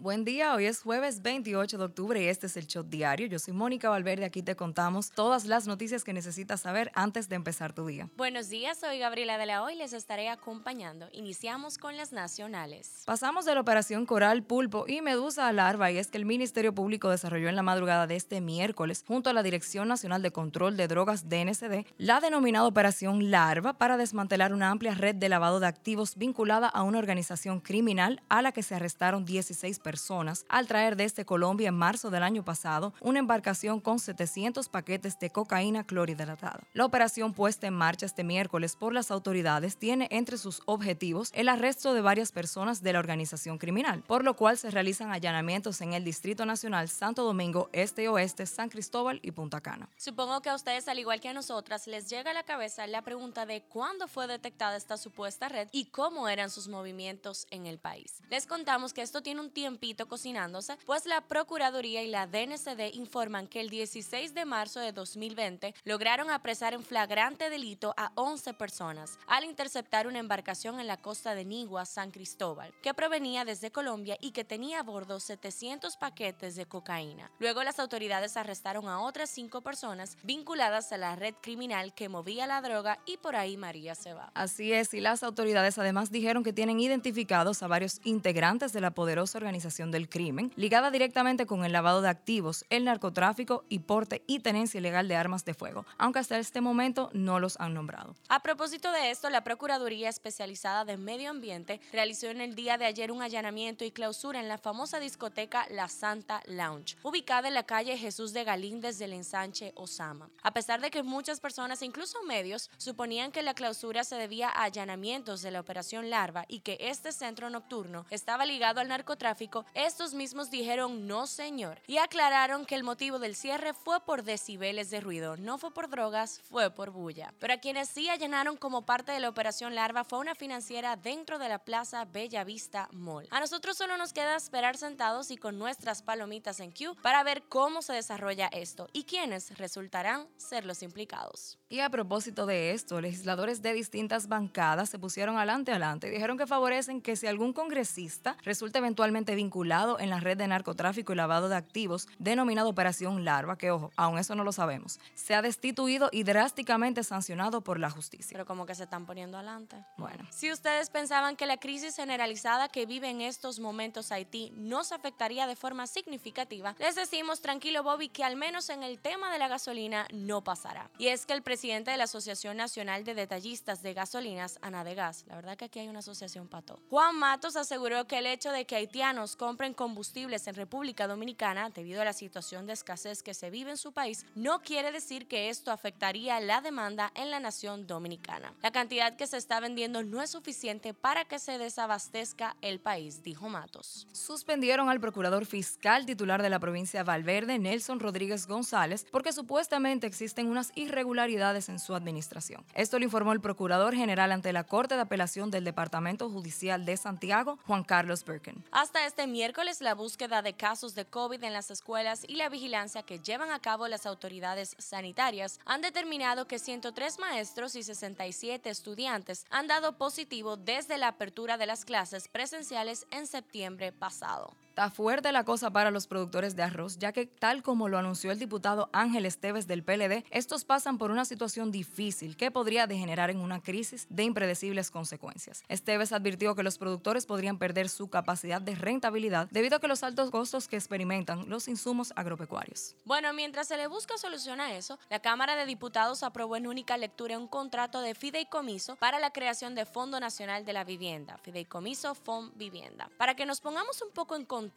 Buen día, hoy es jueves 28 de octubre y este es el Shot Diario. Yo soy Mónica Valverde, aquí te contamos todas las noticias que necesitas saber antes de empezar tu día. Buenos días, soy Gabriela de la Hoy, les estaré acompañando. Iniciamos con las nacionales. Pasamos de la operación Coral, Pulpo y Medusa a Larva y es que el Ministerio Público desarrolló en la madrugada de este miércoles, junto a la Dirección Nacional de Control de Drogas DNCD, la denominada Operación Larva para desmantelar una amplia red de lavado de activos vinculada a una organización criminal a la que se arrestaron 16 personas personas al traer desde Colombia en marzo del año pasado una embarcación con 700 paquetes de cocaína clorhidratada. La operación puesta en marcha este miércoles por las autoridades tiene entre sus objetivos el arresto de varias personas de la organización criminal, por lo cual se realizan allanamientos en el Distrito Nacional Santo Domingo, Este y Oeste, San Cristóbal y Punta Cana. Supongo que a ustedes, al igual que a nosotras, les llega a la cabeza la pregunta de cuándo fue detectada esta supuesta red y cómo eran sus movimientos en el país. Les contamos que esto tiene un tiempo cocinándose, pues la Procuraduría y la DNCD informan que el 16 de marzo de 2020 lograron apresar en flagrante delito a 11 personas al interceptar una embarcación en la costa de Nigua, San Cristóbal, que provenía desde Colombia y que tenía a bordo 700 paquetes de cocaína. Luego las autoridades arrestaron a otras cinco personas vinculadas a la red criminal que movía la droga y por ahí María se va. Así es, y las autoridades además dijeron que tienen identificados a varios integrantes de la poderosa organización del crimen, ligada directamente con el lavado de activos, el narcotráfico y porte y tenencia ilegal de armas de fuego, aunque hasta este momento no los han nombrado. A propósito de esto, la Procuraduría Especializada de Medio Ambiente realizó en el día de ayer un allanamiento y clausura en la famosa discoteca La Santa Lounge, ubicada en la calle Jesús de Galíndez del ensanche Osama. A pesar de que muchas personas, incluso medios, suponían que la clausura se debía a allanamientos de la Operación Larva y que este centro nocturno estaba ligado al narcotráfico, estos mismos dijeron no señor y aclararon que el motivo del cierre fue por decibeles de ruido, no fue por drogas, fue por bulla. Pero a quienes sí allanaron como parte de la operación Larva fue una financiera dentro de la plaza Bella Vista Mall. A nosotros solo nos queda esperar sentados y con nuestras palomitas en Q para ver cómo se desarrolla esto y quiénes resultarán ser los implicados. Y a propósito de esto, legisladores de distintas bancadas se pusieron adelante adelante y dijeron que favorecen que si algún congresista resulta eventualmente vinculado vinculado en la red de narcotráfico y lavado de activos denominado Operación Larva, que ojo, aún eso no lo sabemos, se ha destituido y drásticamente sancionado por la justicia. Pero como que se están poniendo adelante. Bueno. Si ustedes pensaban que la crisis generalizada que vive en estos momentos Haití no se afectaría de forma significativa, les decimos tranquilo Bobby que al menos en el tema de la gasolina no pasará. Y es que el presidente de la Asociación Nacional de Detallistas de Gasolinas, Ana de Gas, la verdad que aquí hay una asociación pato, Juan Matos aseguró que el hecho de que haitianos compren combustibles en República Dominicana debido a la situación de escasez que se vive en su país, no quiere decir que esto afectaría la demanda en la nación dominicana. La cantidad que se está vendiendo no es suficiente para que se desabastezca el país, dijo Matos. Suspendieron al procurador fiscal titular de la provincia de Valverde, Nelson Rodríguez González, porque supuestamente existen unas irregularidades en su administración. Esto lo informó el procurador general ante la Corte de Apelación del Departamento Judicial de Santiago, Juan Carlos Birken. Hasta este miércoles la búsqueda de casos de COVID en las escuelas y la vigilancia que llevan a cabo las autoridades sanitarias han determinado que 103 maestros y 67 estudiantes han dado positivo desde la apertura de las clases presenciales en septiembre pasado. Está fuerte la cosa para los productores de arroz, ya que tal como lo anunció el diputado Ángel Esteves del PLD, estos pasan por una situación difícil que podría degenerar en una crisis de impredecibles consecuencias. Esteves advirtió que los productores podrían perder su capacidad de rentabilidad debido a que los altos costos que experimentan los insumos agropecuarios. Bueno, mientras se le busca solución a eso, la Cámara de Diputados aprobó en única lectura un contrato de fideicomiso para la creación de Fondo Nacional de la Vivienda, Fideicomiso FOM Vivienda. Para que nos pongamos un poco en contexto,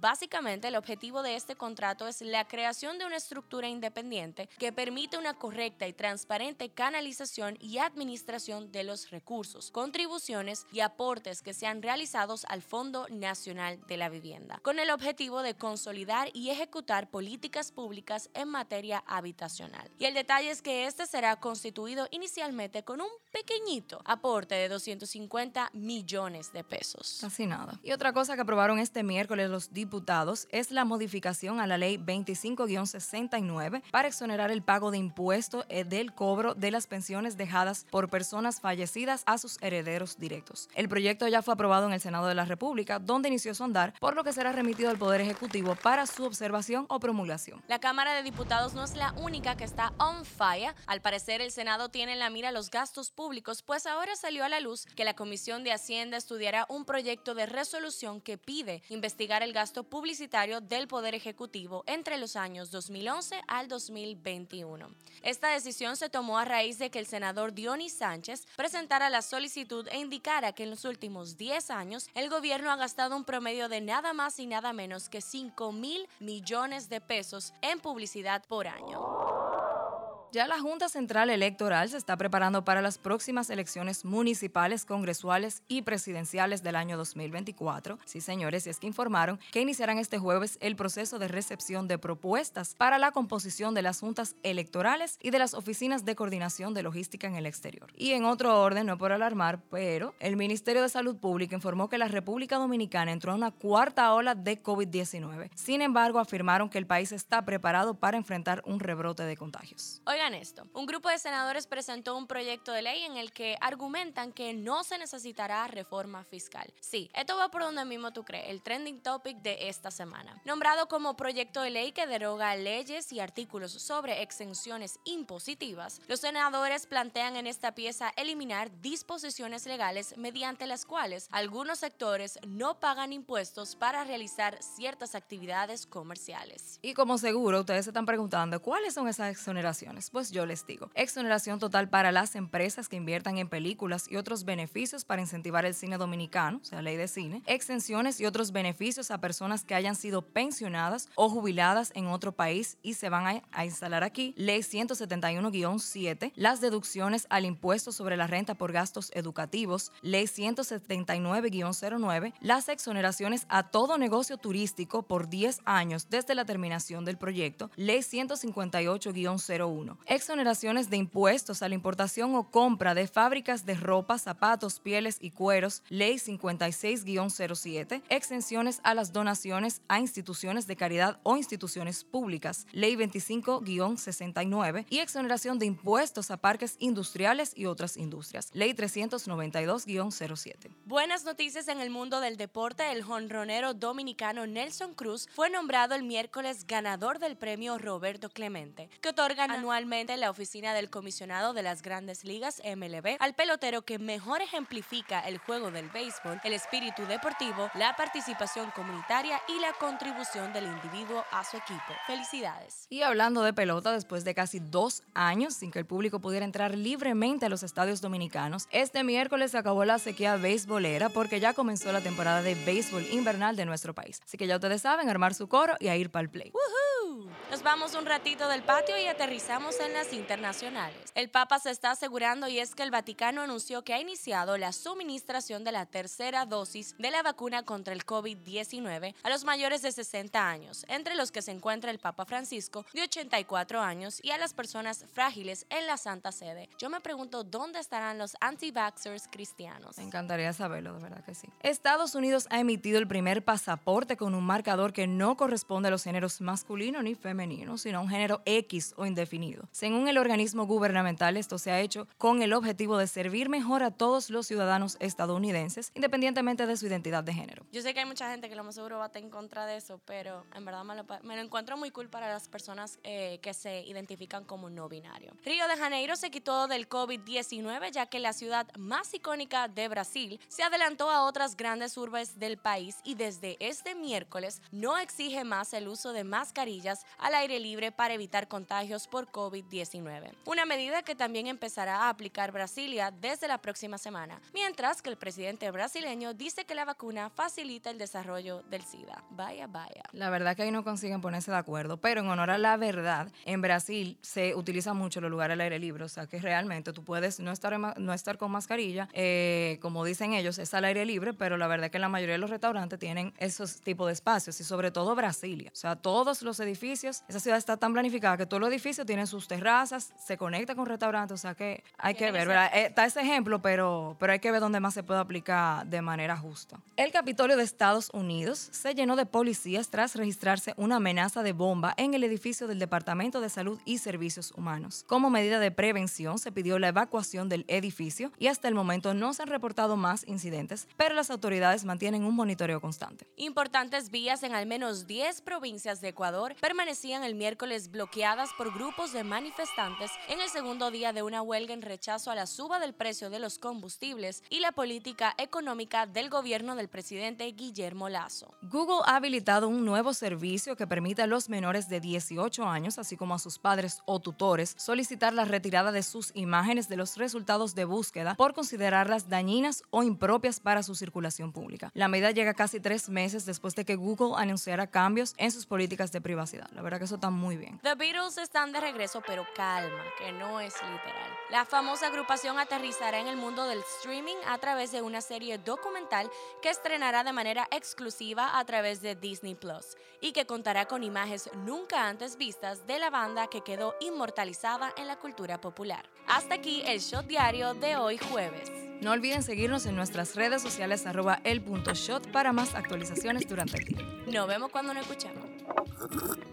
básicamente el objetivo de este contrato es la creación de una estructura independiente que permite una correcta y transparente canalización y administración de los recursos, contribuciones y aportes que sean realizados al Fondo Nacional de la Vivienda, con el objetivo de consolidar y ejecutar políticas públicas en materia habitacional. Y el detalle es que este será constituido inicialmente con un pequeñito aporte de 250 millones de pesos. Casi nada. Y otra cosa que aprobaron este miércoles miércoles los diputados es la modificación a la ley 25-69 para exonerar el pago de impuestos eh, del cobro de las pensiones dejadas por personas fallecidas a sus herederos directos. El proyecto ya fue aprobado en el Senado de la República, donde inició su andar, por lo que será remitido al Poder Ejecutivo para su observación o promulgación. La Cámara de Diputados no es la única que está on fire. Al parecer, el Senado tiene en la mira los gastos públicos, pues ahora salió a la luz que la Comisión de Hacienda estudiará un proyecto de resolución que pide investigar el gasto publicitario del Poder Ejecutivo entre los años 2011 al 2021. Esta decisión se tomó a raíz de que el senador Dionis Sánchez presentara la solicitud e indicara que en los últimos 10 años el gobierno ha gastado un promedio de nada más y nada menos que 5 mil millones de pesos en publicidad por año. Ya la Junta Central Electoral se está preparando para las próximas elecciones municipales, congresuales y presidenciales del año 2024. Sí, señores, y es que informaron que iniciarán este jueves el proceso de recepción de propuestas para la composición de las juntas electorales y de las oficinas de coordinación de logística en el exterior. Y en otro orden, no por alarmar, pero el Ministerio de Salud Pública informó que la República Dominicana entró en una cuarta ola de COVID-19. Sin embargo, afirmaron que el país está preparado para enfrentar un rebrote de contagios Un grupo de senadores presentó un proyecto de ley en el que argumentan que no se necesitará reforma fiscal. Sí, esto va por donde mismo tú crees, el trending topic de esta semana. Nombrado como proyecto de ley que deroga leyes y artículos sobre exenciones impositivas, los senadores plantean en esta pieza eliminar disposiciones legales mediante las cuales algunos sectores no pagan impuestos para realizar ciertas actividades comerciales. Y como seguro ustedes se están preguntando, ¿cuáles son esas exoneraciones? Pues yo les digo, exoneración total para las empresas que inviertan en películas y otros beneficios para incentivar el cine dominicano, o sea, ley de cine, exenciones y otros beneficios a personas que hayan sido pensionadas o jubiladas en otro país y se van a, a instalar aquí, ley 171-7, las deducciones al impuesto sobre la renta por gastos educativos, ley 179-09, las exoneraciones a todo negocio turístico por 10 años desde la terminación del proyecto, ley 158-01, exoneraciones de impuestos a la importación o compra de fábricas de ropa, zapatos, pieles y cueros, ley 56-07, exenciones a las donaciones a instituciones de caridad o instituciones públicas, ley 25-69, y exoneración de impuestos a parques industriales y otras industrias, ley 392-07. Buenas noticias en el mundo del deporte, el jonronero dominicano Nelson Cruz fue nombrado el miércoles ganador del premio Roberto Clemente, que otorgan anualmente la oficina del comisionado de las grandes ligas MLB al pelotero que mejor ejemplifica el juego del béisbol, el espíritu deportivo, la participación comunitaria y la contribución del individuo a su equipo. Felicidades. Y hablando de pelota, después de casi dos años sin que el público pudiera entrar libremente a los estadios dominicanos, este miércoles se acabó la sequía beisbolera porque ya comenzó la temporada de béisbol invernal de nuestro país. Así que ya ustedes saben, armar su coro y a ir para el play. Nos vamos un ratito del patio y aterrizamos en las internacionales. El Papa se está asegurando y es que el Vaticano anunció que ha iniciado la suministración de la tercera dosis de la vacuna contra el COVID-19 a los mayores de 60 años, entre los que se encuentra el Papa Francisco de 84 años y a las personas frágiles en la Santa Sede. Yo me pregunto dónde estarán los anti-vaxxers cristianos. Me encantaría saberlo, de verdad que sí. Estados Unidos ha emitido el primer pasaporte con un marcador que no corresponde a los géneros masculino ni femenino, sino un género X o indefinido. Según el organismo gubernamental, esto se ha hecho con el objetivo de servir mejor a todos los ciudadanos estadounidenses, independientemente de su identidad de género. Yo sé que hay mucha gente que lo más seguro va a estar en contra de eso, pero en verdad me lo, encuentro muy cool para las personas eh, que se identifican como no binario. Río de Janeiro se quitó del COVID-19 ya que la ciudad más icónica de Brasil se adelantó a otras grandes urbes del país y desde este miércoles no exige más el uso de mascarillas al aire libre para evitar contagios por COVID-19. Una medida que también empezará a aplicar Brasilia desde la próxima semana, mientras que el presidente brasileño dice que la vacuna facilita el desarrollo del SIDA. Vaya, vaya. La verdad que ahí no consiguen ponerse de acuerdo, pero en honor a la verdad, en Brasil se utiliza mucho los lugares al aire libre, o sea que realmente tú puedes no estar, no estar con mascarilla, eh, como dicen ellos, es al aire libre, pero la verdad que la mayoría de los restaurantes tienen esos tipos de espacios y sobre todo Brasilia, o sea, todos los edificios edificios. Esa ciudad está tan planificada que todos los edificios tienen sus terrazas, se conecta con restaurantes, o sea que hay que ver, ¿verdad? Eh, está ese ejemplo, pero, pero hay que ver dónde más se puede aplicar de manera justa. El Capitolio de Estados Unidos se llenó de policías tras registrarse una amenaza de bomba en el edificio del Departamento de Salud y Servicios Humanos. Como medida de prevención, se pidió la evacuación del edificio y hasta el momento no se han reportado más incidentes, pero las autoridades mantienen un monitoreo constante. Importantes vías en al menos 10 provincias de Ecuador permanecían el miércoles bloqueadas por grupos de manifestantes en el segundo día de una huelga en rechazo a la suba del precio de los combustibles y la política económica del gobierno del presidente Guillermo Lazo. Google ha habilitado un nuevo servicio que permite a los menores de 18 años, así como a sus padres o tutores, solicitar la retirada de sus imágenes de los resultados de búsqueda por considerarlas dañinas o impropias para su circulación pública. La medida llega casi tres meses después de que Google anunciara cambios en sus políticas de privacidad. La verdad que eso está muy bien. The Beatles están de regreso, pero calma, que no es literal. La famosa agrupación aterrizará en el mundo del streaming a través de una serie documental que estrenará de manera exclusiva a través de Disney Plus y que contará con imágenes nunca antes vistas de la banda que quedó inmortalizada en la cultura popular. Hasta aquí el shot diario de hoy jueves. No olviden seguirnos en nuestras redes sociales arroba el punto shot para más actualizaciones durante el día. Nos vemos cuando nos escuchemos. Thank you.